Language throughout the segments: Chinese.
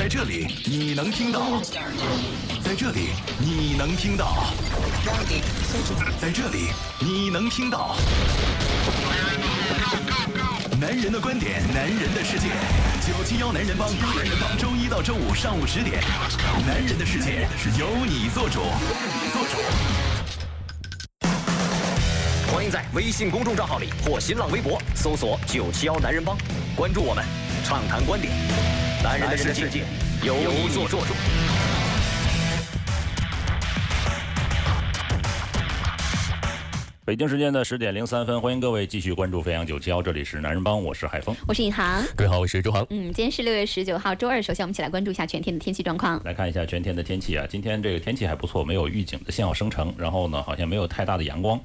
在这里你能听到，在这里你能听到，在这里你能听到。男人的观点，男人的世界，九七幺男人帮，男人帮，周一到周五上午十点，男人的世界是由你做主，你做主。欢迎在微信公众账号里或新浪微博搜索“九七幺男人帮”，关注我们，畅谈观点。男人的世界由你做主。北京时间的十点零三分，欢迎各位继续关注飞扬九七幺，这里是男人帮，我是海峰。我是尹航，各位好，我是周航。嗯，今天是六月十九号，周二。首先，我们一起来关注一下全天的天气状况。来看一下全天的天气啊，今天这个天气还不错，没有预警的信号生成，然后呢，好像没有太大的阳光。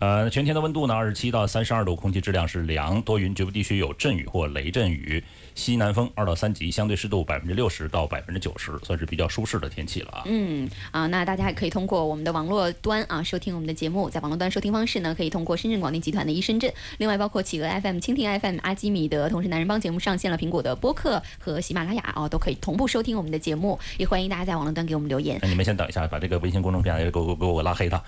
呃，全天的温度呢，二十七到三十二度，空气质量是良，多云，局部地区有阵雨或雷阵雨，西南风二到三级，相对湿度百分之六十到百分之九十，算是比较舒适的天气了啊。嗯啊，那大家还可以通过我们的网络端啊收听我们的节目，在网络端收听方式呢，可以通过深圳广电集团的一深圳，另外包括企鹅 FM、蜻蜓 FM、阿基米德，同时男人帮节目上线了苹果的播客和喜马拉雅哦，都可以同步收听我们的节目，也欢迎大家在网络端给我们留言。那你们先等一下，把这个微信公众平台给我给我拉黑他。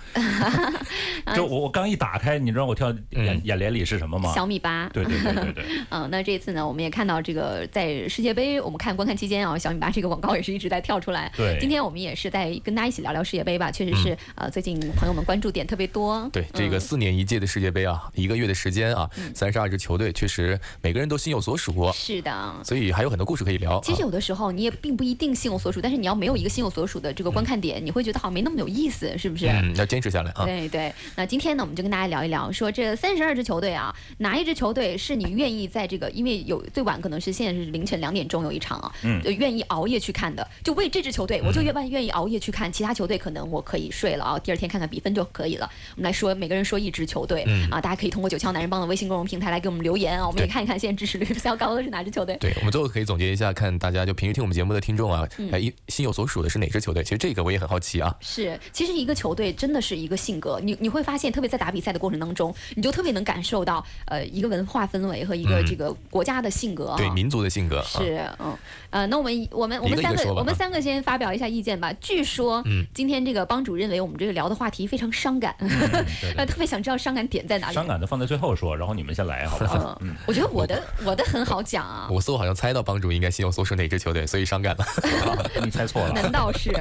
就我我刚一打开，你知道我跳眼眼帘里是什么吗？小米八。对对对对对。嗯，那这次呢，我们也看到这个在世界杯我们看观看期间啊，小米八这个广告也是一直在跳出来。对。今天我们也是在跟大家一起聊聊世界杯吧，确实是呃最近朋友们关注点特别多。对，这个四年一届的世界杯啊，一个月的时间啊，三十二支球队，确实每个人都心有所属。是的。所以还有很多故事可以聊。其实有的时候你也并不一定心有所属，但是你要没有一个心有所属的这个观看点，你会觉得好像没那么有意思，是不是？嗯，要坚持下来啊。对对。那今天呢，我们就跟大家聊一聊，说这三十二支球队啊，哪一支球队是你愿意在这个，因为有最晚可能是现在是凌晨两点钟有一场啊，嗯，愿意熬夜去看的，就为这支球队，我就愿愿意熬夜去看，其他球队可能我可以睡了啊，第二天看看比分就可以了。我们来说，每个人说一支球队啊，大家可以通过九霄男人帮的微信公众平台来给我们留言啊，我们也看一看现在支持率比较高的是哪支球队。对，我们最后可以总结一下，看大家就平时听我们节目的听众啊，哎，心有所属的是哪支球队？其实这个我也很好奇啊。是，其实一个球队真的是一个性格，你你会发现，特别在打比赛的过程当中，你就特别能感受到呃一个文化氛围和一个这个国家的性格，对民族的性格是嗯呃，那我们我们我们三个我们三个先发表一下意见吧。据说今天这个帮主认为我们这个聊的话题非常伤感，呃，特别想知道伤感点在哪里。伤感的放在最后说，然后你们先来好不好？嗯，我觉得我的我的很好讲啊。我似乎好像猜到帮主应该心有所属哪支球队，所以伤感了。你猜错了？难道是？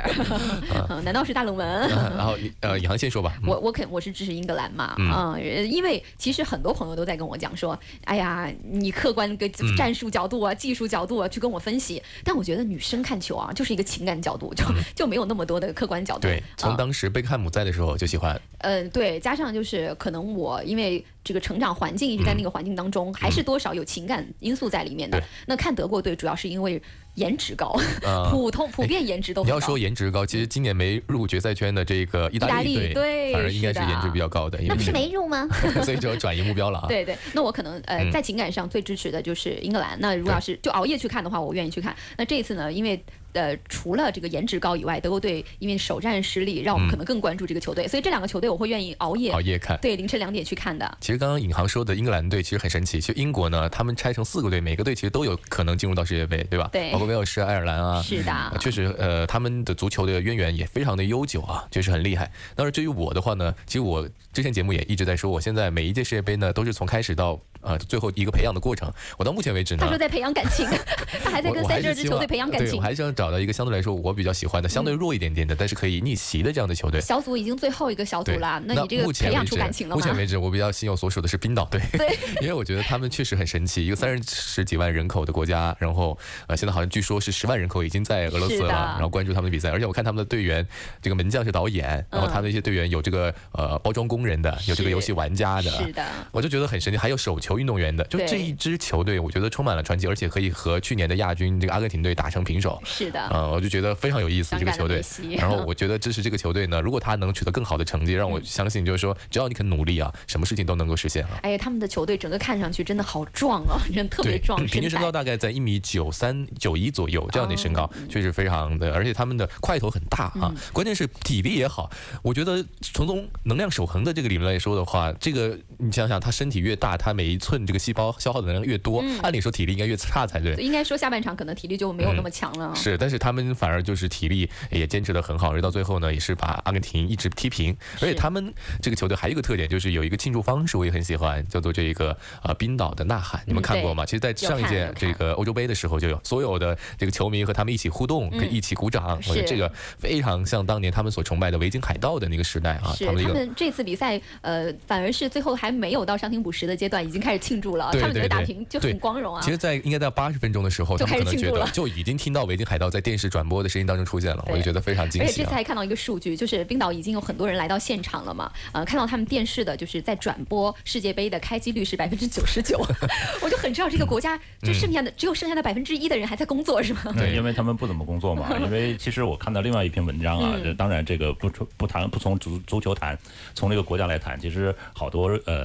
难道是大冷门？然后呃，以航先说吧。我我肯我是支持英格兰嘛啊，因为其实很多朋友都在跟我讲说，哎呀，你客观跟战术角度啊、技术角度啊去跟我分析，但我觉得女生看球啊，就是一个情感角度，就就没有那么多的客观角度。对，从当时贝克汉姆在的时候就喜欢。嗯，对，加上就是可能我因为这个成长环境一直在那个环境当中，还是多少有情感因素在里面的。那看德国队主要是因为。颜值高，普通普遍颜值都。你要说颜值高，其实今年没入决赛圈的这个意大利队，反而应该是颜值比较高的。那不是没入吗？所以就要转移目标了啊。对对，那我可能呃在情感上最支持的就是英格兰。那如果要是就熬夜去看的话，我愿意去看。那这一次呢，因为。呃，除了这个颜值高以外，德国队因为首战失利，让我们可能更关注这个球队，所以这两个球队我会愿意熬夜熬夜看，对，凌晨两点去看的。其实刚刚尹航说的英格兰队其实很神奇，其实英国呢，他们拆成四个队，每个队其实都有可能进入到世界杯，对吧？对，包括威尔士、爱尔兰啊，是的，确实，呃，他们的足球的渊源也非常的悠久啊，确实很厉害。但是至于我的话呢，其实我之前节目也一直在说，我现在每一届世界杯呢，都是从开始到。呃，最后一个培养的过程，我到目前为止呢，他说在培养感情，他还在跟三十二支球队培养感情。我还是想找到一个相对来说我比较喜欢的，相对弱一点点的，但是可以逆袭的这样的球队。小组已经最后一个小组了，那你这个培养出感情了吗？目前为止，我比较心有所属的是冰岛队，对，因为我觉得他们确实很神奇，一个三十几万人口的国家，然后呃，现在好像据说是十万人口已经在俄罗斯了，然后关注他们的比赛，而且我看他们的队员，这个门将是导演，然后他的一些队员有这个呃包装工人的，有这个游戏玩家的，是的，我就觉得很神奇，还有手球运动员的，就。这一支球队，我觉得充满了传奇，而且可以和去年的亚军这个阿根廷队打成平手。是的，嗯，我就觉得非常有意思这个球队。然后我觉得支持这个球队呢，如果他能取得更好的成绩，让我相信就是说，只要你肯努力啊，什么事情都能够实现啊。哎呀，他们的球队整个看上去真的好壮啊，人特别壮，平均身高大概在一米九三九一左右这样的身高，确实非常的，而且他们的块头很大啊，关键是体力也好。我觉得从从能量守恒的这个理论来说的话，这个你想想，他身体越大，他每一寸这个细胞消耗的能量越多，按理说体力应该越差才对。应该说下半场可能体力就没有那么强了。是，但是他们反而就是体力也坚持的很好，而到最后呢，也是把阿根廷一直踢平。而且他们这个球队还有一个特点，就是有一个庆祝方式，我也很喜欢，叫做这个呃冰岛的呐喊。你们看过吗？其实，在上一届这个欧洲杯的时候就有，所有的这个球迷和他们一起互动，可以一起鼓掌。我觉得这个非常像当年他们所崇拜的维京海盗的那个时代啊。他们这次比赛呃，反而是最后还没有到伤停补时的阶段，已经开始庆祝了。他们觉得打平就很光荣啊。其实，在应该在八十分钟的时候，就开始庆祝了，就已经听到维京海盗在电视转播的声音当中出现了。我就觉得非常惊喜。而且这次还看到一个数据，就是冰岛已经有很多人来到现场了嘛。呃，看到他们电视的，就是在转播世界杯的开机率是百分之九十九，我就很知道这个国家就剩下的只有剩下的百分之一的人还在工作，是吗？对，因为他们不怎么工作嘛。因为其实我看到另外一篇文章啊，当然这个不不谈不从足足球谈，从这个国家来谈，其实好多呃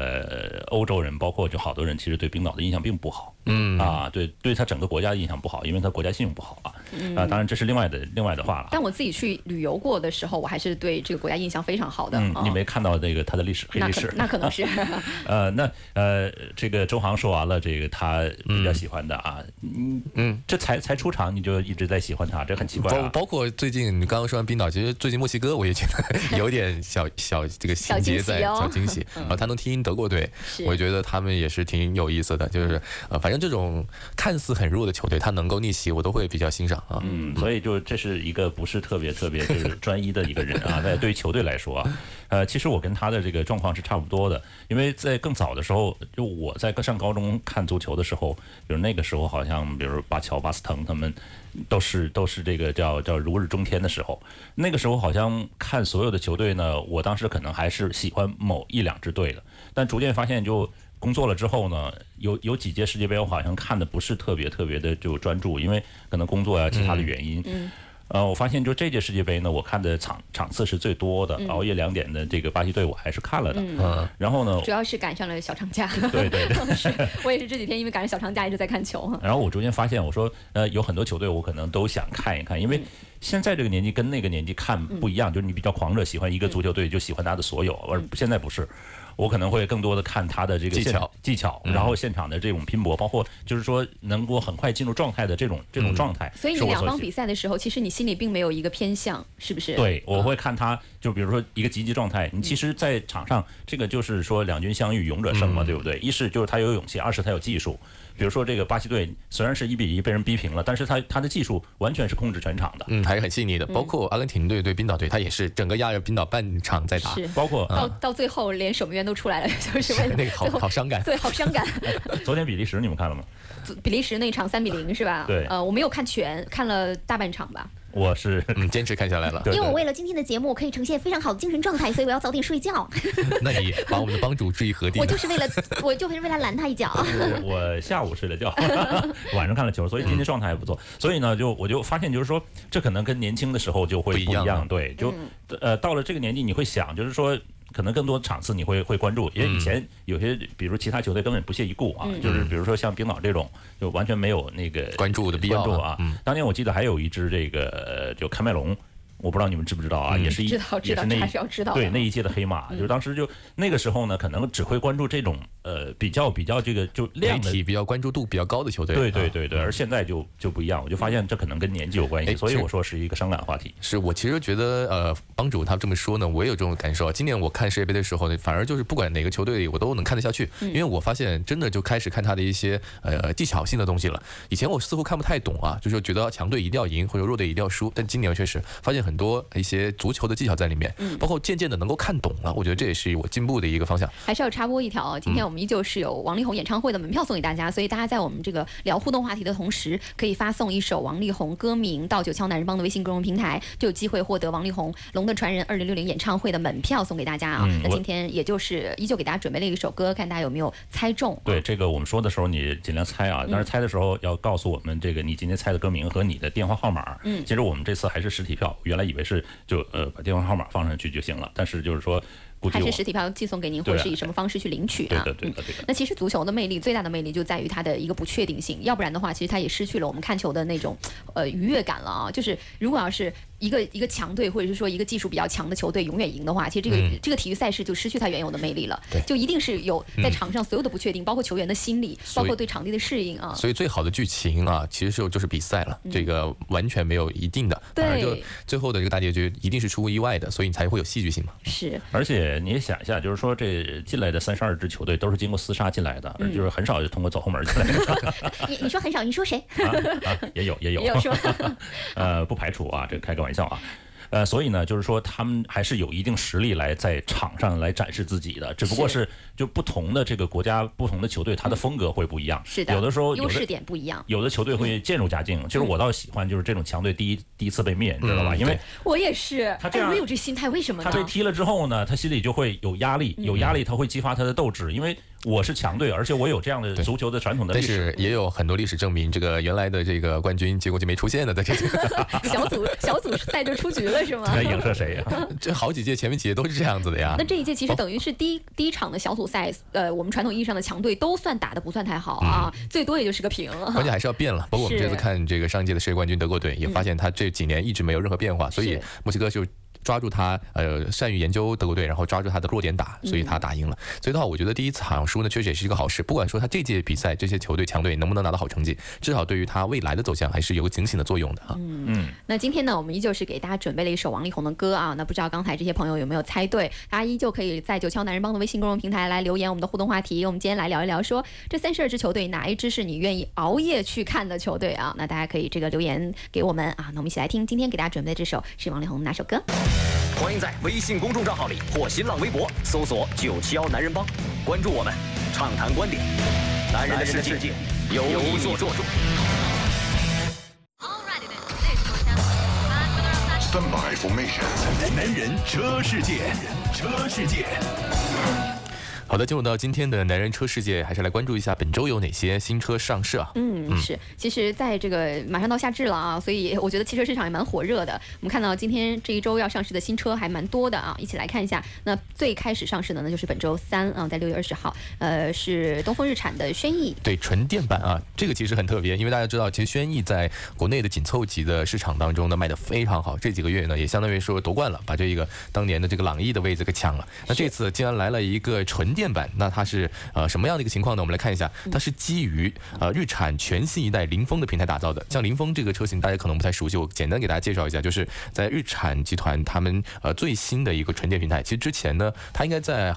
欧洲人，包括就好多人，其实对冰岛的印象并不好。嗯啊，对，对他整个国家的印象不好，因为他国家信用不好啊。啊，当然这是另外的另外的话了。但我自己去旅游过的时候，我还是对这个国家印象非常好的。嗯，你没看到那个他的历史黑历史？那可 能是。呃，那呃，这个周航说完了，这个他比较喜欢的啊，嗯嗯，这才才出场你就一直在喜欢他，这很奇怪。包包括最近你刚刚说完冰岛，其实最近墨西哥我也觉得 有点小小这个细节在小惊喜。然后他能踢赢德国队，我觉得他们也是挺有意思的。就是呃，反正这种看似很弱的球队，他能够逆袭，我都会比较欣赏啊。嗯，所以就这是一个不是特别特别就是专一的一个人啊。那 对于球队来说啊，呃，其实我跟他的这个状况是差不多的，因为在更早的时候，就我在上高中看足球的时候，比如那个时候好像，比如巴乔、巴斯滕他们都是都是这个叫叫如日中天的时候。那个时候好像看所有的球队呢，我当时可能还是喜欢某一两支队的，但逐渐发现就。工作了之后呢，有有几届世界杯我好像看的不是特别特别的就专注，因为可能工作呀其他的原因。嗯。呃，我发现就这届世界杯呢，我看的场场次是最多的，熬夜两点的这个巴西队我还是看了的。嗯。然后呢？主要是赶上了小长假。对对对。我也是这几天因为赶上小长假一直在看球。然后我逐渐发现，我说呃有很多球队我可能都想看一看，因为现在这个年纪跟那个年纪看不一样，就是你比较狂热，喜欢一个足球队就喜欢他的所有，而现在不是。我可能会更多的看他的这个技巧，技巧，然后现场的这种拼搏，包括就是说能够很快进入状态的这种这种状态。所以你两方比赛的时候，其实你心里并没有一个偏向，是不是？对，我会看他，就比如说一个积极状态。你其实，在场上这个就是说两军相遇，勇者胜嘛，对不对？一是就是他有勇气，二是他有技术。比如说这个巴西队虽然是一比一被人逼平了，但是他他的技术完全是控制全场的，嗯，还是很细腻的。包括阿根廷队对冰岛队，他也是整个压着冰岛半场在打，是。包括到到最后连守门员都出来了，就是为了那个好好伤感，对，好伤感。昨天比利时你们看了吗？比利时那场三比零是吧？对。呃，我没有看全，看了大半场吧。我是嗯坚持看下来了，因为我为了今天的节目可以呈现非常好的精神状态，所以我要早点睡觉。那你把我们的帮主置于何地？我就是为了，我就是为了拦他一脚。我下午睡了觉，晚上看了球，所以今天状态还不错。所以呢，就我就发现，就是说，这可能跟年轻的时候就会不一样。对，就呃，到了这个年纪，你会想，就是说。可能更多场次你会会关注，因为以前有些比如其他球队根本不屑一顾啊，就是比如说像冰岛这种，就完全没有那个关注的必要啊。当年我记得还有一支这个就喀麦隆。我不知道你们知不知道啊，也是一知道知道还是要知道对那一届的黑马，就是当时就那个时候呢，可能只会关注这种呃比较比较这个就量体比较关注度比较高的球队。对对对对，而现在就就不一样，我就发现这可能跟年纪有关系，所以我说是一个伤感话题。是我其实觉得呃，帮主他这么说呢，我也有这种感受。今年我看世界杯的时候呢，反而就是不管哪个球队我都能看得下去，因为我发现真的就开始看他的一些呃技巧性的东西了。以前我似乎看不太懂啊，就是觉得强队一定要赢或者弱队一定要输，但今年我确实发现很多一些。足球的技巧在里面，嗯，包括渐渐的能够看懂了，我觉得这也是我进步的一个方向。还是要插播一条，今天我们依旧是有王力宏演唱会的门票送给大家，所以大家在我们这个聊互动话题的同时，可以发送一首王力宏歌名到九敲男人帮的微信公众平台，就有机会获得王力宏《龙的传人》二零六零演唱会的门票送给大家啊。那今天也就是依旧给大家准备了一首歌，看大家有没有猜中。对这个我们说的时候，你尽量猜啊，但是猜的时候要告诉我们这个你今天猜的歌名和你的电话号码。嗯，其实我们这次还是实体票，原来以为是就呃把电话号码。放上去就行了，但是就是说，还是实体票寄送给您，或者是以什么方式去领取啊？对的，对的，对的。那其实足球的魅力最大的魅力就在于它的一个不确定性，要不然的话，其实它也失去了我们看球的那种呃愉悦感了啊。就是如果要是。一个一个强队或者是说一个技术比较强的球队永远赢的话，其实这个、这个体育赛事就失去它原有的魅力了。对。就一定是有在场上所有的不确定，包括球员的心理，包括对场地的适应啊。所以最好的剧情啊，其实就就是比赛了，这个完全没有一定的，反而就对最后的这个大结局一定是出乎意外的，所以你才会有戏剧性嘛。是，而且你也想一下，就是说这进来的三十二支球队都是经过厮杀进来的，嗯。就是很少就通过走后门进来的。你你说很少，你说谁？啊啊，也有也有，也有说 呃，不排除啊，这个开个玩笑啊。呃，所以呢，就是说他们还是有一定实力来在场上来展示自己的，只不过是就不同的这个国家、不同的球队，他的风格会不一样。是的，有的时候有优势的点不一样。有的球队会渐入佳境。就是我倒喜欢就是这种强队第一第一次被灭，你知道吧？嗯因为我也是，哎，他这样我有这心态，为什么？他被踢了之后呢，他心里就会有压力，有压力他会激发他的斗志，因为我是强队，而且我有这样的足球的传统的历但。是也有很多历史证明，这个原来的这个冠军结果就没出现的，在这个 小组小组赛就出局了是吗？在影射谁呀？这好几届前面几届都是这样子的呀那。这一届其实等于是第一第一场的小组赛，呃，我们传统意义上的强队都算打的不算太好啊，最多也就是个平。关键还是要变了，包括我们这次看这个上一届的世界冠军德国队，也发现他这几年一直没有任何变化，所以墨西哥就抓住他，呃，善于研究德国队，然后抓住他的弱点打，所以他打赢了。所以的话，我觉得第一场输呢，确实也是一个好事。不管说他这届比赛这些球队强队能不能拿到好成绩，至少对于他未来的走向还是有个警醒的作用的啊。嗯，那今天呢，我们依旧是给大家准备了一首王力宏的歌啊。那不知道刚才这些朋友有没有猜对？大家依旧可以在九霄男人帮的微信公众平台来留言我们的互动话题。我们今天来聊一聊说，这三十二支球队哪一支是你愿意熬夜去看的球队啊？那大家可以这个留言给我们啊。那我们一起来听今天给大家准备的这首是王力宏的哪首歌？欢迎在微信公众账号里或新浪微博搜索“九七幺男人帮”，关注我们，畅谈观点。男人的世界由你做主。Stand by formation。男人车世界，车世界。好的，进入到今天的男人车世界，还是来关注一下本周有哪些新车上市啊？嗯，是，其实在这个马上到夏至了啊，所以我觉得汽车市场也蛮火热的。我们看到今天这一周要上市的新车还蛮多的啊，一起来看一下。那最开始上市的呢，就是本周三啊，在六月二十号，呃，是东风日产的轩逸。对纯电版啊，这个其实很特别，因为大家知道，其实轩逸在国内的紧凑级的市场当中呢卖的非常好，这几个月呢也相当于说夺冠了，把这个当年的这个朗逸的位置给抢了。那这次竟然来了一个纯电版，那它是呃什么样的一个情况呢？我们来看一下，它是基于呃日产全新一代凌风的平台打造的。像凌风这个车型，大家可能不太熟悉，我简单给大家介绍一下，就是在日产集团他们呃最新的一个纯电平台。其实之前呢，它应该在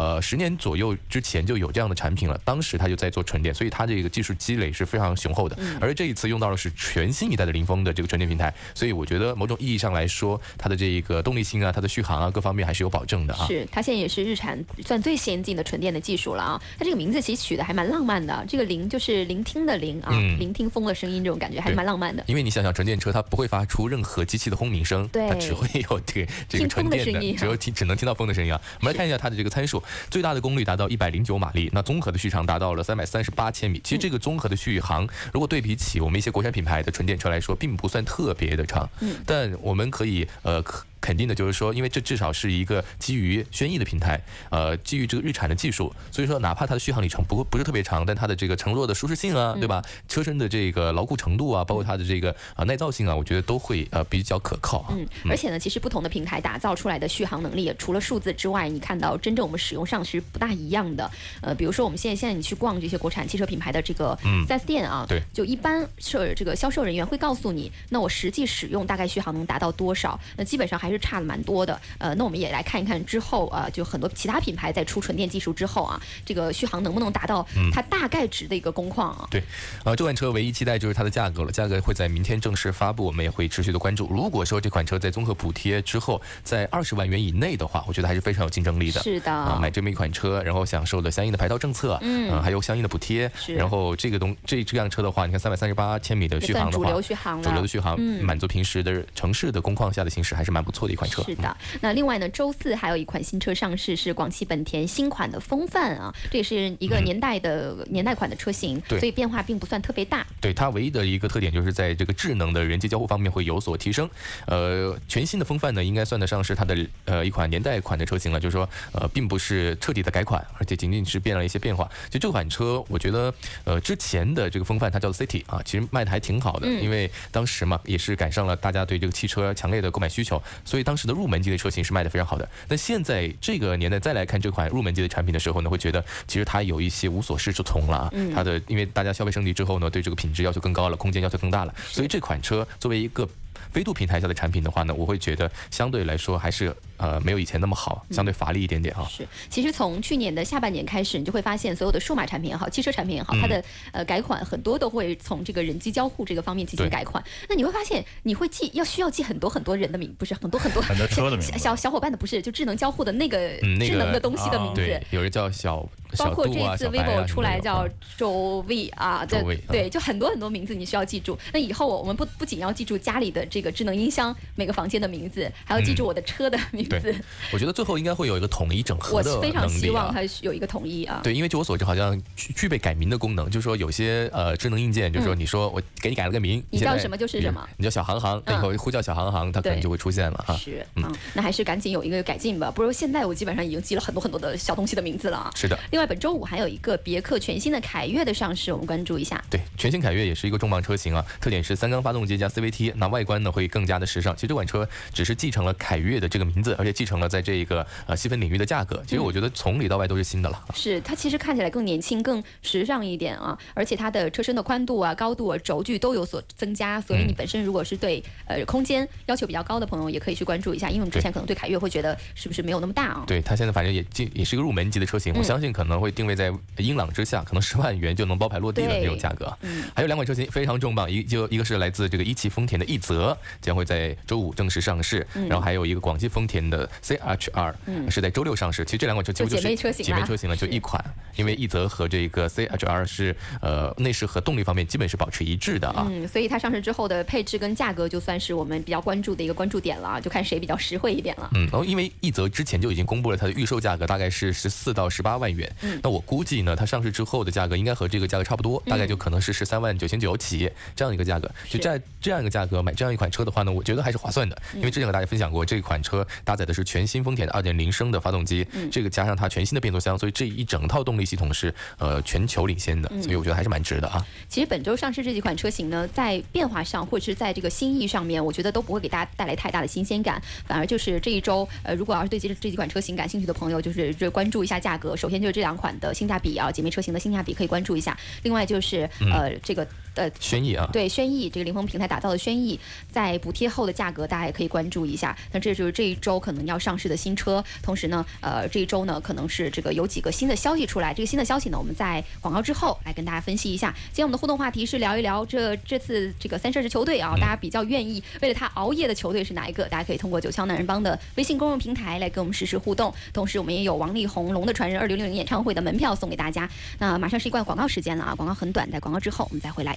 呃，十年左右之前就有这样的产品了，当时它就在做纯电，所以它这个技术积累是非常雄厚的。而这一次用到的是全新一代的凌风的这个纯电平台，所以我觉得某种意义上来说，它的这个动力性啊、它的续航啊各方面还是有保证的啊。是，它现在也是日产算最先进的纯电的技术了啊。它这个名字其实取的还蛮浪漫的，这个聆就是聆听的聆啊，嗯聆听风的声音，这种感觉还是蛮浪漫的。因为你想想，纯电车它不会发出任何机器的轰鸣声，对它只会有这个这个听纯电的，风的声音只有听只能听到风的声音啊。我们来看一下它的这个参数，最大的功率达到一百零九马力，那综合的续航达到了三百三十八千米。其实这个综合的续航，如果对比起我们一些国产品牌的纯电车来说，并不算特别的长，嗯但我们可以呃可。肯定的就是说，因为这至少是一个基于轩逸的平台，呃，基于这个日产的技术，所以说哪怕它的续航里程不不是特别长，但它的这个乘坐的舒适性啊，对吧？车身的这个牢固程度啊，包括它的这个啊耐造性啊，我觉得都会呃比较可靠啊。嗯，而且呢，其实不同的平台打造出来的续航能力，除了数字之外，你看到真正我们使用上是不大一样的。呃，比如说我们现在现在你去逛这些国产汽车品牌的这个嗯 4S 店啊，对就一般是这个销售人员会告诉你，那我实际使用大概续航能达到多少？那基本上还是差的蛮多的。呃，那我们也来看一看之后啊、呃，就很多其他品牌在出纯电技术之后啊，这个续航能不能达到它大概值的一个工况啊？对，呃，这款车唯一期待就是它的价格了，价格会在明天正式发布，我们也会持续的关注。如果说这款车在综合补贴之后，在二十万元以内的话，我觉得还是非常有竞争力的。是的啊、买这么一款车，然后享受了相应的牌照政策，嗯呃还有相应的补贴，然后这个东这这辆车的话，你看三百三十八千米的续航的话，流续航。主流的续航，嗯满足平时的城市的工况下的行驶，还是蛮不错的一款车。是的，那另外呢，周四还有一款新车上市，是广汽本田新款的风范啊，这也是一个年代的、年代款的车型，对所以变化并不算特别大。对它唯一的一个特点就是在这个智能的人机交互方面会有所提升。呃，全新的风范呢，应该算得上是它的呃一款年代款的车型了，就是说呃并不是彻底的改款，而且仅仅是变了一些变化。就这款车，我觉得呃之前的这个风范它叫做 City 啊，其实卖的还挺好的，因为当时嘛也是赶上了大家对这个汽车强烈的购买需求，所以当时的入门级的车型是卖的非常好的。那现在这个年代再来看这款入门级的产品的时候呢，会觉得其实它有一些无所适从了。它的因为大家消费升级之后呢，对这个品质要求更高了，空间要求更大了，所以这款车作为一个飞度平台下的产品的话呢，我会觉得相对来说还是。呃，没有以前那么好，相对乏力一点点哈。是，其实从去年的下半年开始，你就会发现所有的数码产品也好，汽车产品也好，它的呃改款很多都会从这个人机交互这个方面进行改款。那你会发现，你会记要需要记很多很多人的名，不是很多很多 很多车的名，小小伙伴的不是，就智能交互的那个智能的东西的名字。有人叫小，包括这一次 vivo 出来叫周 V 啊，对对，就很多很多名字你需要记住。那以后我们不不仅要记住家里的这个智能音箱每个房间的名字，还要记住我的车的名字。我觉得。最后应该会有一个统一整合的非常希望它有一个统一啊！对，因为据我所知，好像具备改名的功能，就是说有些呃智能硬件，就是说你说我给你改了个名，你叫什么就是什么，你叫小航航，以后呼叫小航航，它可能就会出现了哈。是，嗯，那还是赶紧有一个改进吧，不如现在我基本上已经记了很多很多的小东西的名字了啊。是的。另外，本周五还有一个别克全新的凯越的上市，我们关注一下。对，全新凯越也是一个重磅车型啊，特点是三缸发动机加 CVT，那外观呢会更加的时尚。其实这款车只是继承了凯越的这个名字，而且继承了在这一个呃细分。领域的价格，其实我觉得从里到外都是新的了。是它其实看起来更年轻、更时尚一点啊，而且它的车身的宽度啊、高度啊、轴距都有所增加，所以你本身如果是对呃空间要求比较高的朋友，也可以去关注一下。因为我们之前可能对凯越会觉得是不是没有那么大啊？对它现在反正也进也是一个入门级的车型，我相信可能会定位在英朗之下，可能十万元就能包牌落地的这种价格。嗯，还有两款车型非常重磅，一就一个是来自这个一汽丰田的奕泽，将会在周五正式上市，然后还有一个广汽丰田的 CHR，是在。周六上市，其实这两款车几乎就是姐妹车型姐妹车型了，就一款。因为奕泽和这个 CHR 是呃内饰和动力方面基本是保持一致的啊。嗯，所以它上市之后的配置跟价格就算是我们比较关注的一个关注点了啊，就看谁比较实惠一点了。嗯，然后因为奕泽之前就已经公布了它的预售价格，大概是十四到十八万元。嗯，那我估计呢，它上市之后的价格应该和这个价格差不多，大概就可能是十三万九千九起这样一个价格。就在这样一个价格买这样一款车的话呢，我觉得还是划算的。因为之前和大家分享过，这款车搭载的是全新丰田的二点零升的发动机。嗯。这个加上它全新的变速箱，所以这一整套动力系统是呃全球领先的，所以我觉得还是蛮值的啊。其实本周上市这几款车型呢，在变化上或者是在这个新意上面，我觉得都不会给大家带来太大的新鲜感，反而就是这一周，呃，如果要是对这这几款车型感兴趣的朋友，就是就关注一下价格。首先就是这两款的性价比啊，姐妹车型的性价比可以关注一下。另外就是呃这个。呃，轩逸啊，对，轩逸这个凌峰平台打造的轩逸，在补贴后的价格，大家也可以关注一下。那这就是这一周可能要上市的新车。同时呢，呃，这一周呢，可能是这个有几个新的消息出来。这个新的消息呢，我们在广告之后来跟大家分析一下。今天我们的互动话题是聊一聊这这次这个三十二支球队啊，大家比较愿意为了他熬夜的球队是哪一个？大家可以通过九霄男人帮的微信公众平台来跟我们实时互动。同时，我们也有王力宏《龙的传人》二零六零演唱会的门票送给大家。那马上是一段广告时间了啊，广告很短，在广告之后我们再回来，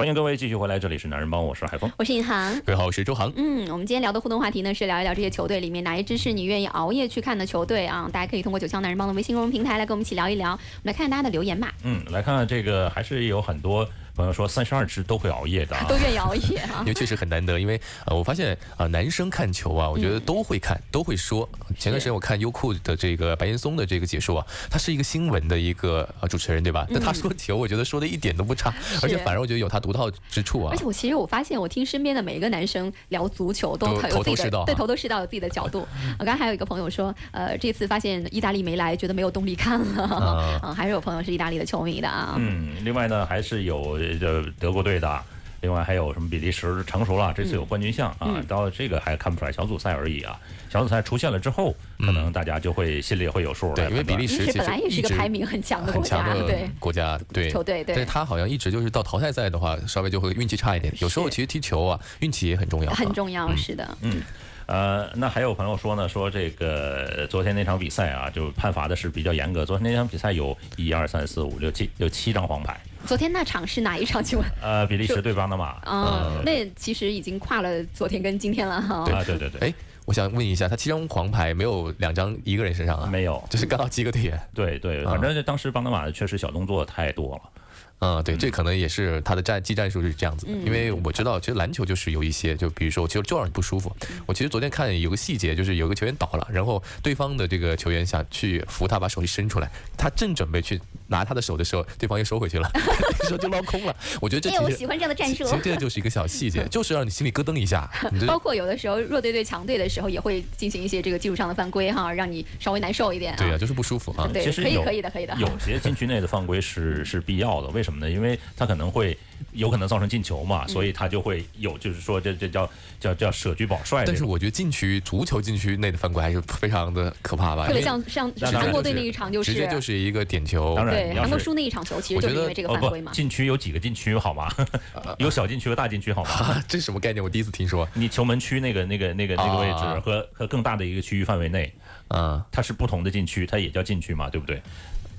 欢迎各位继续回来，这里是男人帮，我是海峰，我是尹航，各位好，我是周航。嗯，我们今天聊的互动话题呢是聊一聊这些球队里面哪一支是你愿意熬夜去看的球队啊？大家可以通过九霄男人帮的微信公众平台来跟我们一起聊一聊，我们来看看大家的留言吧。嗯，来看看这个还是有很多。朋友说三十二支都会熬夜的，都愿意熬夜啊，因为确实很难得。因为呃，我发现啊，男生看球啊，我觉得都会看，都会说。前段时间我看优酷的这个白岩松的这个解说啊，他是一个新闻的一个呃主持人，对吧？那他说球，我觉得说的一点都不差，而且反而我觉得有他独到之处啊。而且我其实我发现，我听身边的每一个男生聊足球都很有自己的，对头头是道，有自己的角度。我刚刚还有一个朋友说，呃，这次发现意大利没来，觉得没有动力看了。嗯，还是有朋友是意大利的球迷的啊。嗯，另外呢，还是有呃德国队。的，另外还有什么比利时成熟了，这次有冠军相啊，到这个还看不出来小组赛而已啊。小组赛出现了之后，可能大家就会心里会有数。对，因为比利时其实本来也是一个排名很强的国家，对国家对球队，对。但是他好像一直就是到淘汰赛的话，稍微就会运气差一点。有时候其实踢球啊，运气也很重要。很重要，是的。嗯，呃，那还有朋友说呢，说这个昨天那场比赛啊，就判罚的是比较严格。昨天那场比赛有一二三四五六七，有七张黄牌。昨天那场是哪一场？请问？呃，比利时对巴拿马。嗯，那其实已经跨了昨天跟今天了哈。啊，对对对。哎，我想问一下，他七张黄牌没有两张一个人身上啊？没有，就是刚好七个队员。对对，反正当时邦德马确实小动作太多了。嗯，对，这可能也是他的战技战术是这样子的，因为我知道，其实篮球就是有一些，就比如说，其实就让你不舒服。我其实昨天看有个细节，就是有个球员倒了，然后对方的这个球员想去扶他，把手一伸出来，他正准备去拿他的手的时候，对方又收回去了，手就捞空了。我觉得这哎，我喜欢这样的战术。其实这个就是一个小细节，就是让你心里咯噔一下。包括有的时候弱队对强队的时候，也会进行一些这个技术上的犯规哈，让你稍微难受一点。对啊，就是不舒服啊。对，可以可以的，可以的。有些禁区内的犯规是是必要的，为什么呢？因为他。可能会有可能造成进球嘛，所以他就会有，就是说这这叫叫叫舍居保帅。但是我觉得禁区足球禁区内的犯规还是非常的可怕吧？特别像像韩国队那一场就是直接就是一个点球。当然，对韩国输那一场球其实就是因为这个犯规嘛。禁区有几个禁区好吗？有小禁区和大禁区好吗？这是什么概念？我第一次听说。你球门区那个那个那个那个位置和和更大的一个区域范围内，啊，它是不同的禁区，它也叫禁区嘛，对不对？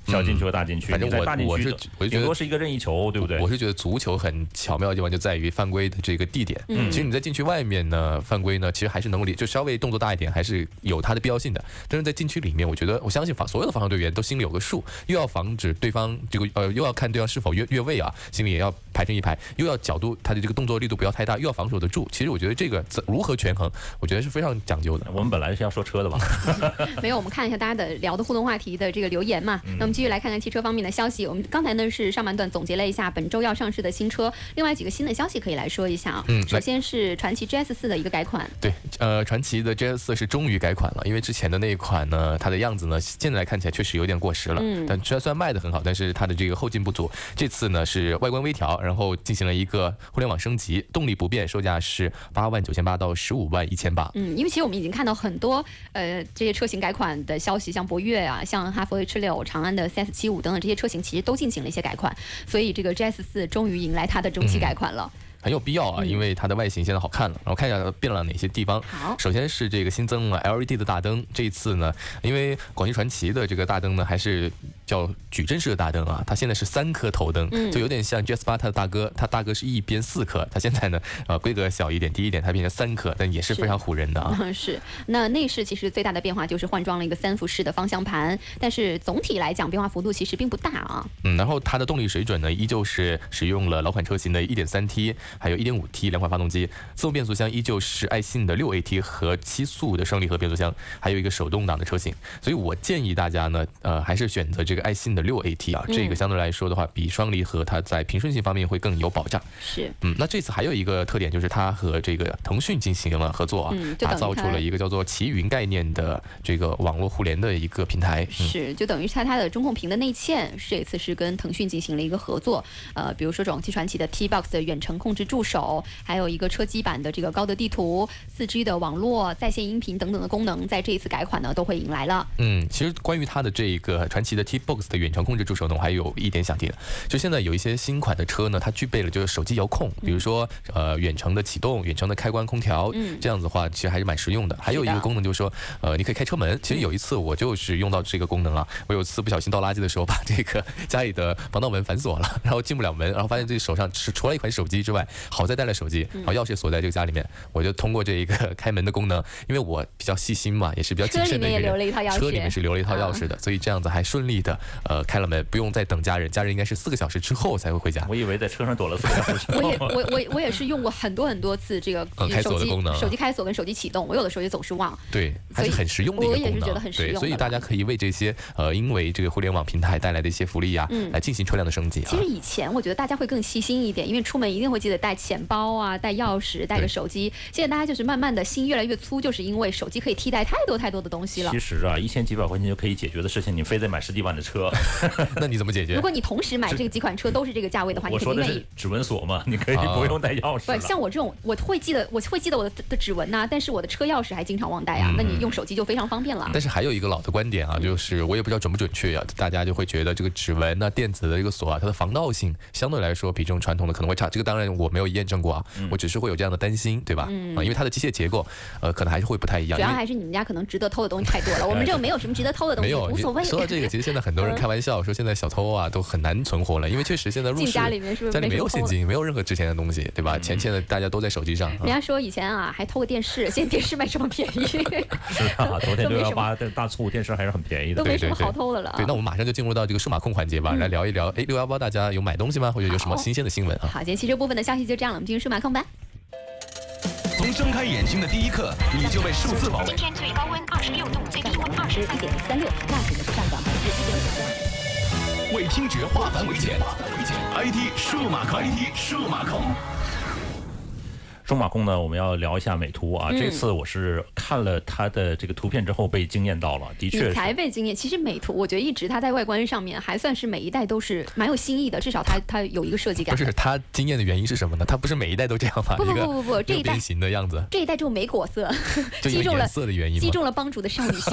小禁区和大禁区，反正我我是我觉得是一个任意球，对不对？我是觉得足球很巧妙的地方就在于犯规的这个地点。嗯，其实你在禁区外面呢，犯规呢，其实还是能够理，就稍微动作大一点，还是有它的必要性的。但是在禁区里面，我觉得我相信防所有的防守队员都心里有个数，又要防止对方这个呃，又要看对方是否越越位啊，心里也要排成一排，又要角度他的这个动作力度不要太大，又要防守得住。其实我觉得这个如何权衡，我觉得是非常讲究的。我们本来是要说车的嘛，没有，我们看一下大家的聊的互动话题的这个留言嘛。们继续来看看汽车方。面的消息，我们刚才呢是上半段总结了一下本周要上市的新车，另外几个新的消息可以来说一下啊。嗯，首先是传祺 GS 四的一个改款。对，呃，传祺的 GS 四是终于改款了，因为之前的那一款呢，它的样子呢，现在来看起来确实有点过时了。嗯。但虽然虽然卖的很好，但是它的这个后劲不足。这次呢是外观微调，然后进行了一个互联网升级，动力不变，售价是八万九千八到十五万一千八。嗯，因为其实我们已经看到很多呃这些车型改款的消息，像博越啊，像哈弗 H 六、长安的 CS 七五等等这些车型，其实都。进行了一些改款，所以这个 GS 四终于迎来它的中期改款了。很有必要啊，因为它的外形现在好看了。然后看一下变了哪些地方。好，首先是这个新增了 LED 的大灯。这一次呢，因为广汽传祺的这个大灯呢，还是叫矩阵式的大灯啊，它现在是三颗头灯，就有点像 GS 八它的大哥，它大哥是一边四颗，它现在呢，呃，规格小一点，低一点，它变成三颗，但也是非常唬人的啊。是。那内饰其实最大的变化就是换装了一个三辐式的方向盘，但是总体来讲变化幅度其实并不大啊。嗯，然后它的动力水准呢，依旧是使用了老款车型的 1.3T。还有 1.5T 两款发动机，自动变速箱依旧是爱信的 6AT 和七速的双离合变速箱，还有一个手动挡的车型。所以我建议大家呢，呃，还是选择这个爱信的 6AT 啊，这个相对来说的话，比双离合它在平顺性方面会更有保障。是，嗯，那这次还有一个特点就是它和这个腾讯进行了合作啊，打造出了一个叫做奇云概念的这个网络互联的一个平台。是，就等于是它它的中控屏的内嵌，这次是跟腾讯进行了一个合作。呃，比如说广汽传祺的 T-Box 的远程控制。助手，还有一个车机版的这个高德地图、四 G 的网络、在线音频等等的功能，在这一次改款呢都会迎来了。嗯，其实关于它的这一个传奇的 T-Box 的远程控制助手呢，我还有一点想提的，就现在有一些新款的车呢，它具备了就是手机遥控，比如说呃远程的启动、远程的开关空调，嗯，这样子的话其实还是蛮实用的。还有一个功能就是说，呃，你可以开车门。其实有一次我就是用到这个功能了，我有一次不小心倒垃圾的时候，把这个家里的防盗门反锁了，然后进不了门，然后发现自己手上是除了一款手机之外。好在带了手机，然后钥匙也锁在这个家里面，我就通过这一个 开门的功能，因为我比较细心嘛，也是比较谨慎的一个人，车里面是留了一套钥匙的，所以这样子还顺利的呃开了门，不用再等家人，家人应该是四个小时之后才会回家。我以为在车上躲了四个小时。我也我我我也是用过很多很多次这个 开锁的功能，手机开锁跟手机启动，我有的时候也总是忘。对，还是很实用的一个功能。我也是觉得很实用。对，所以大家可以为这些呃因为这个互联网平台带来的一些福利啊，来进行车辆的升级。其实以前我觉得大家会更细心一点，因为出门一定会记得带钱包啊。带钥匙，带个手机。现在大家就是慢慢的心越来越粗，就是因为手机可以替代太多太多的东西了。其实啊，一千几百块钱就可以解决的事情，你非得买十几万的的车。那你怎么解决？如果你同时买这个几款车都是这个价位的话，你我说的肯定愿意。是指纹锁嘛，你可以不用带钥匙不。像我这种，我会记得，我会记得我的的指纹呐、但是我的车钥匙还经常忘带啊。那你用手机就非常方便了。但是还有一个老的观点啊，就是我也不知道准不准确啊，大家就会觉得这个指纹呐、电子的这个锁啊，它的防盗性相对来说比这种传统的可能会差。这个当然我没有验证过啊，我只是会有这样的担心，对吧？啊，因为它的机械结构，呃，可能还是会不太一样。主要还是你们家可能值得偷的东西太多了，我们这个没有什么值得偷的东西，没有，无所谓。说到这个，其实现在很多人开玩笑说，现在小偷啊都很难存活了，因为确实现在入进室家里面是不是家里没有现金，没有任何值钱的东西，对吧？钱现在大家都在手机上。啊人家说以前啊还偷个电视，现在电视卖这么便宜，是啊，昨天六幺八的大促，电视还是很便宜的都。没什么好偷的了啊。对，那我们马上就进入到这个数码控环节吧，来聊一聊。哎，六幺八大家有买东西吗？或者有什么新鲜的新闻啊？好，今天汽车部分的消息就这样了，我们进入数码控吧。从睁开眼睛的第一刻，你就被数字包围今。天最高温二十六度，最低温二十三点。三六，那指的是上涨百分之一点五。为听觉化繁为简，IT 数码控，IT 数码控。数码控呢，我们要聊一下美图啊。嗯这次我是看了它的这个图片之后被惊艳到了，的确才。被惊艳。其实美图，我觉得一直它在外观上面还算是每一代都是蛮有新意的，至少它 它有一个设计感不。是它惊艳的原因是什么呢？它不是每一代都这样吧？不不不不不这一代六边形的样子，这一代只有玫果色，击中了颜色的原因？击中了帮主的少女心。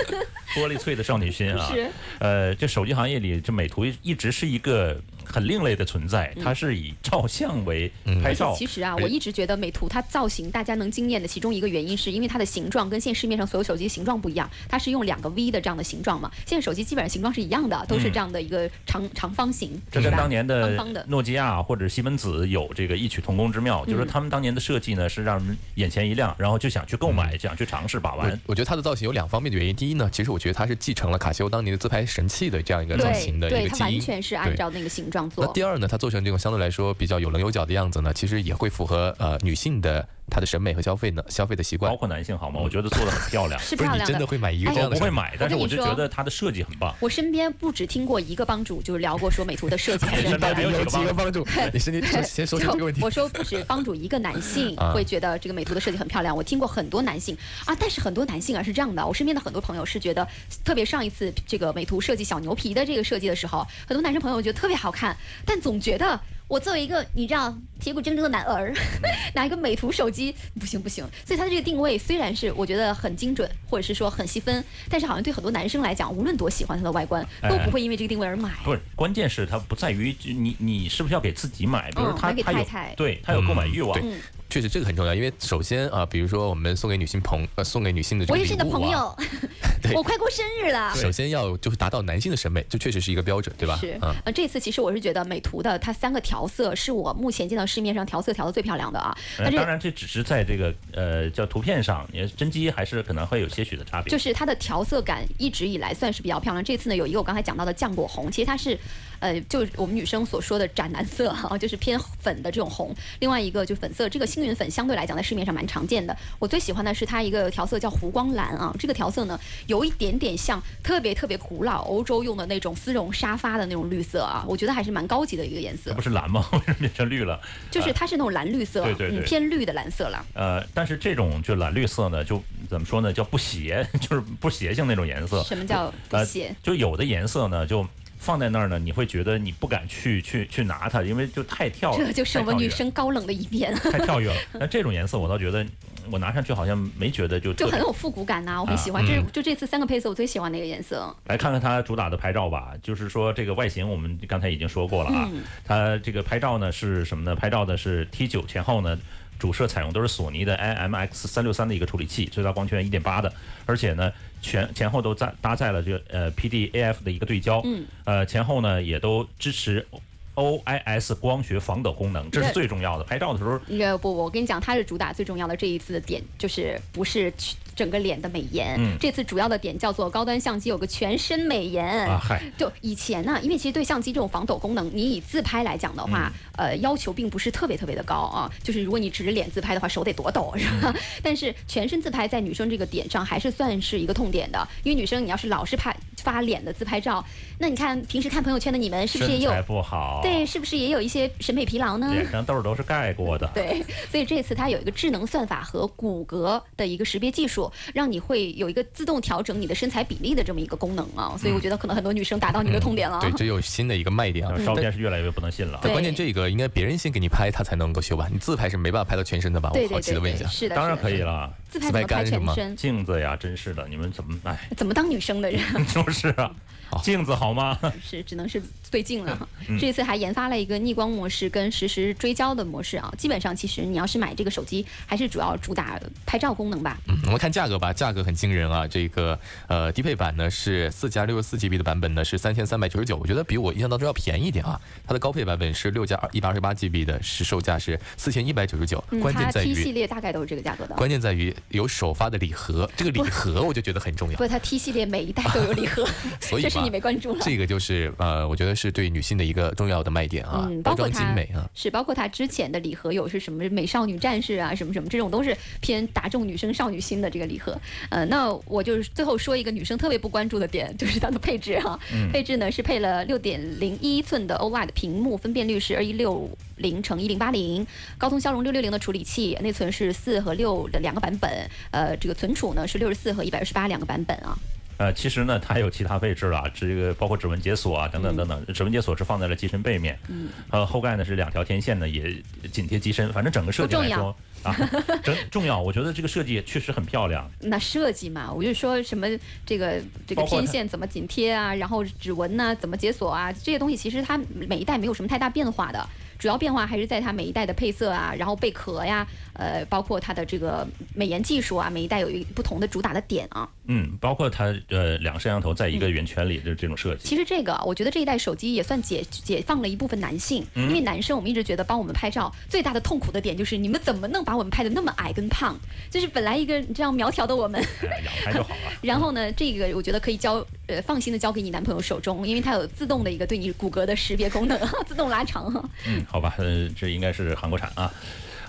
玻璃脆的少女心啊是。呃，这手机行业里，这美图一直是一个很另类的存在，它是以照相为拍照。其实啊，我一直觉得美图它造型大家能惊艳的其中一个原因，是因为它的形状跟现在市面上所有手机形状不一样，它是用两个 V 的这样的形状嘛。现在手机基本上形状是一样的，都是这样的一个长、长方形，这跟当年的。诺基亚或者西门子有这个异曲同工之妙，就是他们当年的设计呢是让人眼前一亮，然后就想去购买，想去尝试把玩。我觉得它的造型有两方面的原因。第一呢，其实我觉得它是继承了卡西欧当年的自拍神器的这样一个造型的一对，个基因。它完全是按照那个形状那第二呢，它做成这种相对来说比较有棱有角的样子呢，其实也会符合呃女性的她的审美和消费呢消费的习惯包。括男性好吗？我觉得做的很漂亮。是漂亮不是你真的会买一个哎这样的？我不会买，但是我就觉得它的设计很棒。我身边不止听过一个帮主，就是聊过说美图的设计还是身边还有几个帮帮助？你 是你先先说出这个问题。我说不止帮主一个男性 啊会觉得这个美图的设计很漂亮，我听过很多男性啊，但是很多男性啊是这样的，我身边的很多朋友是觉得，特别上一次这个美图设计小牛皮的这个设计的时候，很多男生朋友觉得特别好看，但总觉得我作为一个你知道铁骨铮铮的男儿，拿一个美图手机不行不行，所以它的这个定位虽然是我觉得很精准，或者是说很细分，但是好像对很多男生来讲，无论多喜欢它的外观，都不会因为这个定位而买。不是，关键是它不在于你你是不是要给自己买，比如他他有太太。对他有购买欲望。对确实这个很重要，因为首先啊、比如说我们送给女性朋呃送给女性的这个我也是你的朋友，我快过生日了。首先要就是达到男性的审美，这确实是一个标准，对吧？是，嗯。呃，这次其实我是觉得美图的它三个调色是我目前见到市面上调色调的最漂亮的啊。呃但是当然这只是在这个呃叫图片上，你真机还是可能会有些许的差别。就是它的调色感一直以来算是比较漂亮。这次呢，有一个我刚才讲到的浆果红，其实它是，呃，就是我们女生所说的斩男色哈，就是偏粉的这种红。另外一个就是粉色，这个星云粉相对来讲在市面上蛮常见的。我最喜欢的是它一个调色叫湖光蓝啊，这个调色呢有一点点像特别特别古老欧洲用的那种丝绒沙发的那种绿色啊，我觉得还是蛮高级的一个颜色它不。是蓝吗？为什么变成绿了？就是它是那种蓝绿色，对对对嗯，偏绿的蓝色了。呃，但是这种就蓝绿色呢，就怎么说呢？叫不邪，就是不邪性那种颜色。什么叫不呃邪？就有的颜色呢，就放在那儿呢，你会觉得你不敢去去去拿它，因为就太跳了，这就是我们女生高冷的一面，太跳跃了。那这种颜色我倒觉得，我拿上去好像没觉得就。就很有复古感呐、我很喜欢。这是就这次三个配色我最喜欢的一个颜色。来看看它主打的拍照吧，就是说这个外形我们刚才已经说过了啊，嗯它这个拍照呢是什么呢？拍照的是 T 九前后呢。主摄采用都是索尼的 IMX 三六三的一个处理器，最大光圈一点八的，而且呢前前后都在搭载了这个呃 PDAF 的一个对焦，嗯，呃前后呢也都支持 OIS 光学防抖功能，这是最重要的。拍照的时候呃不，我跟你讲，它是主打最重要的这一次的点，就是不是去整个脸的美颜。嗯这次主要的点叫做高端相机有个全身美颜。啊，嗨，就以前呢，因为其实对相机这种防抖功能，你以自拍来讲的话，嗯呃，要求并不是特别特别的高啊。就是如果你指着脸自拍的话，手得多抖是吧？嗯 但是全身自拍在女生这个点上还是算是一个痛点的，因为女生你要是老是拍，发脸的自拍照。那你看平时看朋友圈的你们，是不是也有？对，是不是也有一些审美疲劳呢？脸上痘都是盖过的。对，所以这次它有一个智能算法和骨骼的一个识别技术，让你会有一个自动调整你的身材比例的这么一个功能啊。所以我觉得可能很多女生达到你的痛点了。对，这有新的一个卖点啊。照片是越来越不能信了。对关键这个应该别人先给你拍，他才能够修吧？你自拍是没办法拍到全身的吧？我好奇的问一下。是的，当然可以了。自拍怎么拍全身？镜子呀，真是的，你们怎么哎？怎么当女生的人？就是啊，镜子好吗？是，只能是对镜了。嗯这次还研发了一个逆光模式跟实时追焦的模式啊。基本上，其实你要是买这个手机，还是主要主打拍照功能吧。嗯，我们看价格吧，价格很惊人啊！这个呃低配版呢是四加六十四 GB 的版本呢是三千三百九十九，我觉得比我印象当中要便宜一点啊。它的高配版本是六加一百二十八 GB 的，是售价是四千一百九十九。关键在于 T 系列大概都是这个价格的。关键在于有首发的礼盒，这个礼盒我就觉得很重要不，。它 T 系列每一代都有礼盒，所以这是你没关注了。这个就是呃，我觉得是对女性的一个重要的卖点啊，嗯，包装精美啊。是包括它之前的礼盒有是什么美少女战士啊，什么什么这种都是偏打中女生少女心的这个礼盒。呃，那我就是最后说一个女生特别不关注的点，就是它的配置哈、嗯配置呢是配了六点零一寸的 OLED 屏幕，分辨率是二一六零乘一零八零，高通骁龙六六零的处理器，内存是四和六的两个版本，呃，这个存储呢是六十四和一百二十八两个版本啊。呃，其实呢，它还有其他配置啊，这个包括指纹解锁啊，等等等等。指纹解锁是放在了机身背面，嗯，呃，后盖呢是两条天线呢，也紧贴机身。反正整个设计来说啊，真重要。我觉得这个设计确实很漂亮。那设计嘛，我就说什么这个这个天线怎么紧贴啊，然后指纹呢、怎么解锁啊，这些东西其实它每一代没有什么太大变化的，主要变化还是在它每一代的配色啊，然后贝壳呀，呃，包括它的这个美颜技术啊，每一代有一不同的主打的点啊。嗯，包括它呃两个摄像头在一个圆圈里的这种设计。其实这个啊，我觉得这一代手机也算解解放了一部分男性，嗯因为男生我们一直觉得帮我们拍照最大的痛苦的点就是你们怎么能把我们拍的那么矮跟胖，就是本来一个这样苗条的我们。哎，仰拍就好了。然后呢，这个我觉得可以交呃放心的交给你男朋友手中，因为它有自动的一个对你骨骼的识别功能，自动拉长。嗯，好吧，呃，这应该是韩国产啊。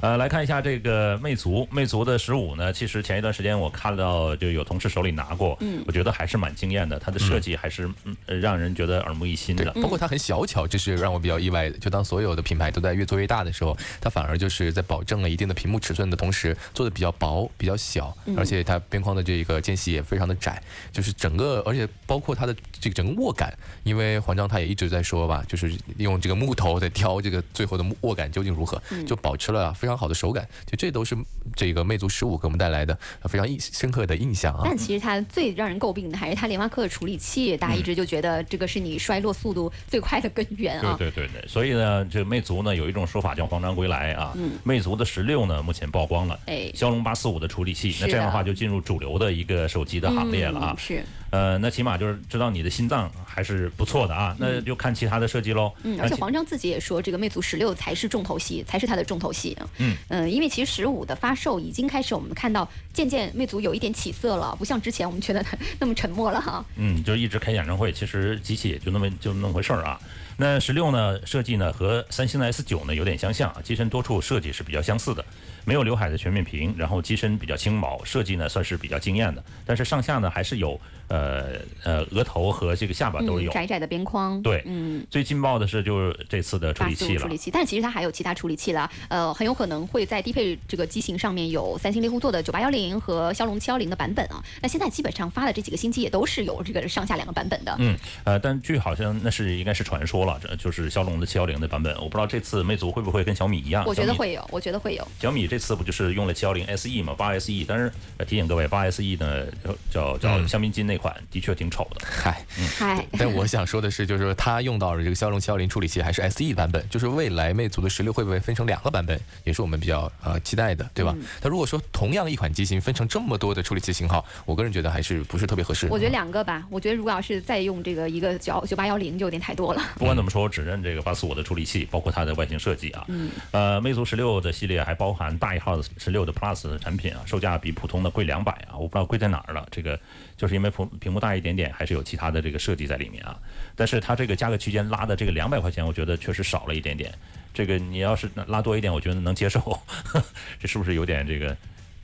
呃，来看一下这个魅族，魅族的十五呢，其实前一段时间我看到就有同事手里拿过，嗯，我觉得还是蛮惊艳的，它的设计还是嗯呃让人觉得耳目一新对的，。包括它很小巧，这是让我比较意外的。就当所有的品牌都在越做越大的时候，它反而就是在保证了一定的屏幕尺寸的同时，做的比较薄、比较小，而且它边框的这个间隙也非常的窄，就是整个，而且包括它的这个整个握感，因为黄章他也一直在说吧，就是用这个木头在挑这个最后的握感究竟如何，就保持了非常好的手感，就这都是这个魅族十五给我们带来的非常印深刻的印象啊。但其实它最让人诟病的还是它联发科的处理器，大家一直就觉得这个是你衰落速度最快的根源啊。对对对对，所以呢，这魅族呢有一种说法叫“黄章归来”啊。魅族的十六呢目前曝光了，骁龙八四五的处理器，那这样的话就进入主流的一个手机的行列了啊嗯。是，呃，那起码就是知道你的心脏还是不错的啊，那就看其他的设计喽。嗯，而且黄章自己也说，这个魅族十六才是重头戏，才是它的重头戏。嗯因为其实十五的发售已经开始，我们看到渐渐魅族有一点起色了，不像之前我们觉得它那么沉默了哈。嗯，就一直开演唱会，其实机器也就那么就那么回事儿啊。那十六呢，设计呢和三星的 S 九呢有点相像啊，机身多处设计是比较相似的，没有刘海的全面屏，然后机身比较轻薄，设计呢算是比较惊艳的。但是上下呢还是有呃呃额头和这个下巴都嗯，有。窄窄的边框。对，嗯。最劲爆的是就是这次的处理器了处理。器，但其实它还有其他处理器了，呃，很有可能会在低配这个机型上面有三星猎户座的九八幺零和骁龙七幺零的版本啊。那现在基本上发的这几个新机也都是有这个上下两个版本的。嗯，呃，但据好像那是应该是传说了，这就是骁龙的七幺零的版本。我不知道这次魅族会不会跟小米一样？我觉得会有，我觉得会有。小米这次不就是用了七幺零 SE 嘛，八 SE，但是呃提醒各位，八 SE 呢叫叫叫嗯香槟金那款，的确挺丑的。嗨，嗨，但我想说的是，就是说它用到了这个骁龙七幺零处理器，还是 SE 版本，就是未来魅族的十六会不会分成两个版本，也是我们比较呃期待的，对吧？嗯它如果说同样一款机型分成这么多的处理器型号，我个人觉得还是不是特别合适。我觉得两个吧，我觉得如果要是再用这个一个九九八幺零就有点太多了。不管怎么说，我只认这个八四五的处理器，包括它的外形设计啊。嗯。呃，魅族十六的系列还包含大一号的十六的 Plus 的产品啊，售价比普通的贵两百啊，我不知道贵在哪儿了。这个就是因为屏屏幕大一点点，还是有其他的这个设计在里面啊。但是它这个价格区间拉的这个两百块钱，我觉得确实少了一点点。这个你要是拉多一点，我觉得能接受。这是不是有点这个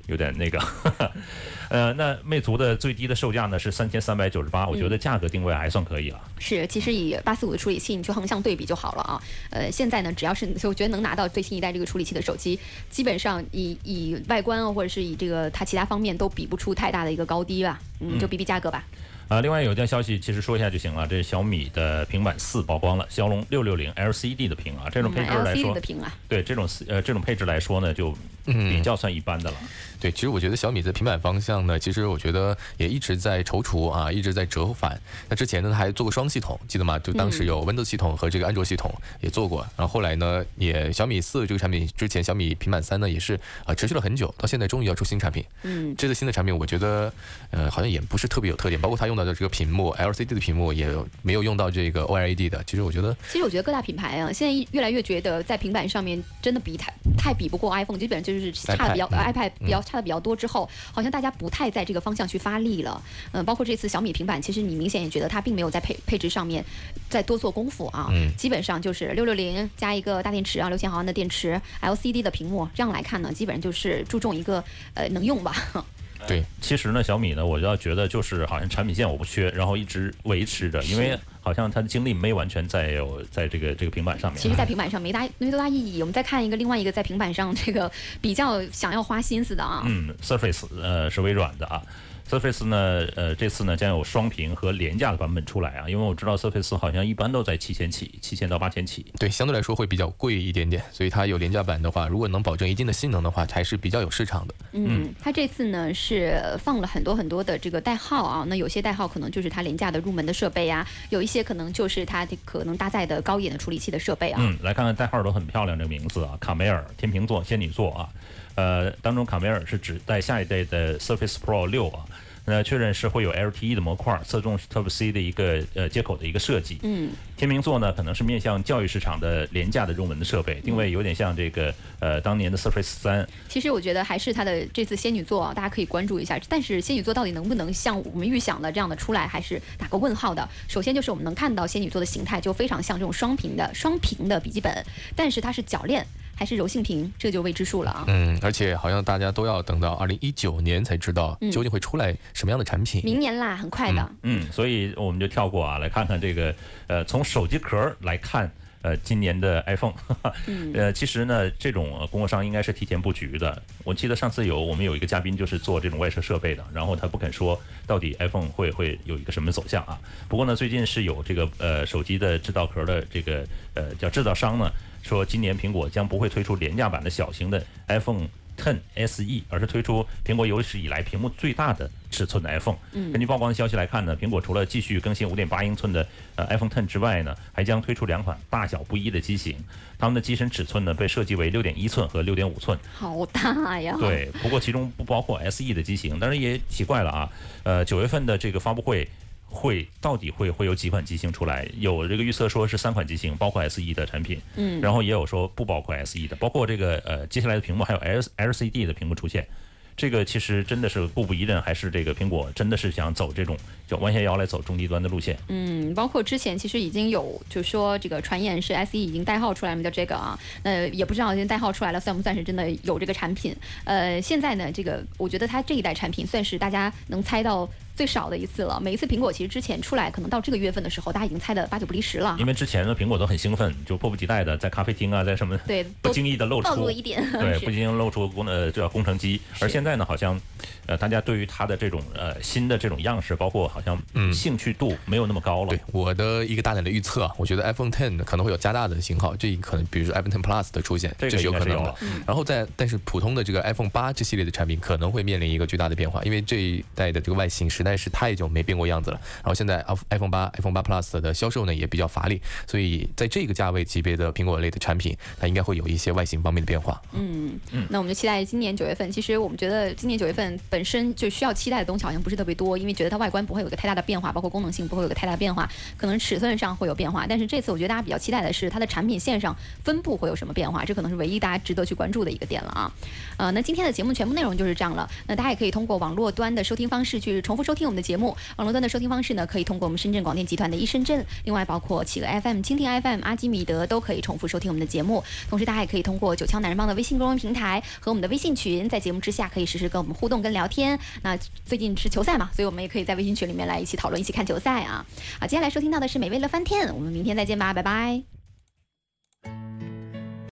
有点那个。呃，那魅族的最低的售价呢是三千三百九十八，我觉得价格定位还算可以了。是，其实以八四五的处理器，你去横向对比就好了啊。呃，现在呢，只要是我觉得能拿到最新一代这个处理器的手机，基本上以以外观啊，或者是以这个它其他方面都比不出太大的一个高低吧。嗯，就比比价格吧。啊，另外有一条消息，其实说一下就行了。这小米的平板四曝光了，骁龙六六零 LCD 的屏啊，这种配置来说，对这种呃这种配置来说呢，就比较算一般的了。对，其实我觉得小米在平板方向呢，其实我觉得也一直在踌躇啊，一直在折返。那之前呢，还做过双系统，记得吗？就当时有 Windows 系统和这个安卓系统也做过。然后后来呢，也小米四这个产品之前，小米平板三呢也是啊持续了很久，到现在终于要出新产品。嗯，这次新的产品我觉得呃好像也不是特别有特点，包括它用到的这个屏幕 LCD 的屏幕也没有用到这个 OLED 的。其实我觉得，其实我觉得各大品牌啊，现在越来越觉得在平板上面真的比太太比不过 iPhone，基本上就是差的比较 iPad 比较差的比较多之后。好像大家不太在这个方向去发力了，嗯，包括这次小米平板，其实你明显也觉得它并没有在配配置上面再多做功夫啊，嗯，基本上就是六六零加一个大电池啊，六千毫安的电池，LCD 的屏幕，这样来看呢，基本上就是注重一个呃能用吧。对，其实呢，小米呢，我就要觉得就是好像产品线我不缺，然后一直维持着，因为好像它的精力没完全在有在这个这个平板上面。其实，在平板上没大没多大意义。我们再看一个另外一个在平板上这个比较想要花心思的啊，嗯，Surface，呃，是微软的啊。Surface 呢，呃，这次呢将有双屏和廉价的版本出来啊，因为我知道 Surface 好像一般都在七千起，七千到八千起。对，相对来说会比较贵一点点，所以它有廉价版的话，如果能保证一定的性能的话，还是比较有市场的。嗯，它这次呢是放了很多很多的这个代号啊，那有些代号可能就是它廉价的入门的设备啊，有一些可能就是它可能搭载的高一点的处理器的设备啊。嗯，来看看代号都很漂亮，这个名字啊，卡梅尔、天秤座、仙女座啊，呃，当中卡梅尔是指代下一代的 Surface Pro 六啊。那确认是会有 LTE 的模块，侧重 Type C 的一个呃接口的一个设计。嗯，天秤座呢可能是面向教育市场的廉价的入门的设备，定位有点像这个呃当年的 Surface 三。其实我觉得还是它的这次仙女座啊，大家可以关注一下。但是仙女座到底能不能像我们预想的这样的出来，还是打个问号的。首先就是我们能看到仙女座的形态就非常像这种双屏的双屏的笔记本，但是它是铰链。还是柔性屏，这就未知数了啊。嗯，而且好像大家都要等到二零一九年才知道究竟会出来什么样的产品。明年啦，很快的。嗯，所以我们就跳过啊，来看看这个呃，从手机壳来看，呃，今年的 iPhone。呃，其实呢，这种供货商应该是提前布局的。我记得上次有我们有一个嘉宾就是做这种外设设备的，然后他不肯说到底 iPhone 会会有一个什么走向啊。不过呢，最近是有这个呃手机的制造壳的这个呃叫制造商呢。说今年苹果将不会推出廉价版的小型的 iPhone Ten SE，而是推出苹果有史以来屏幕最大的尺寸的 iPhone。根据曝光的消息来看呢，苹果除了继续更新5.8英寸的呃 iPhone Ten 之外呢，还将推出两款大小不一的机型。它们的机身尺寸呢被设计为6.1寸和6.5寸。好大呀！对，不过其中不包括 SE 的机型。但是也奇怪了啊，呃，九月份的这个发布会。会到底会会有几款机型出来？有这个预测说是三款机型，包括 SE 的产品，嗯，然后也有说不包括 SE 的，包括这个呃接下来的屏幕还有 L LCD 的屏幕出现。这个其实真的是步步一阵，还是这个苹果真的是想走这种叫弯下腰来走中低端的路线？嗯，包括之前其实已经有就说这个传言是 SE 已经代号出来了，叫这个啊，那也不知道已经代号出来了算不算是真的有这个产品？呃，现在呢，这个我觉得它这一代产品算是大家能猜到。最少的一次了。每一次苹果其实之前出来，可能到这个月份的时候，大家已经猜的八九不离十了。因为之前的苹果都很兴奋，就迫不及待的在咖啡厅啊，在什么对 不经意的露出一点，对不经意露出工呃这工程机。而现在呢，好像呃大家对于它的这种呃新的这种样式，包括好像兴趣度没有那么高了。对我的一个大胆的预测，我觉得 iPhone Ten 可能会有加大的型号，这可能比如说 iPhone Ten Plus 的出现，这是有可能的。然后在但是普通的这个 iPhone 八这系列的产品可能会面临一个巨大的变化，因为这一代的这个外形实在是太久没。变过样子了，然后现在 iPhone 八、iPhone 八 Plus 的销售呢也比较乏力，所以在这个价位级别的苹果类的产品，它应该会有一些外形方面的变化。嗯嗯，那我们就期待今年九月份。其实我们觉得今年九月份本身就需要期待的东西好像不是特别多，因为觉得它外观不会有个太大的变化，包括功能性不会有个太大的变化，可能尺寸上会有变化。但是这次我觉得大家比较期待的是它的产品线上分布会有什么变化，这可能是唯一大家值得去关注的一个点了啊。呃，那今天的节目全部内容就是这样了。那大家也可以通过网络端的收听方式去重复收。听我们的节目。网络端的收听方式呢，可以通过我们深圳广电集团的一深圳，另外包括企鹅 FM、蜻蜓 FM、阿基米德都可以重复收听我们的节目。同时，大家也可以通过九腔男人帮的微信公众平台和我们的微信群，在节目之下可以实时跟我们互动跟聊天。那最近是球赛嘛，所以我们也可以在微信群里面来一起讨论、一起看球赛啊。好，接下来收听到的是美味乐翻天，我们明天再见吧，拜拜。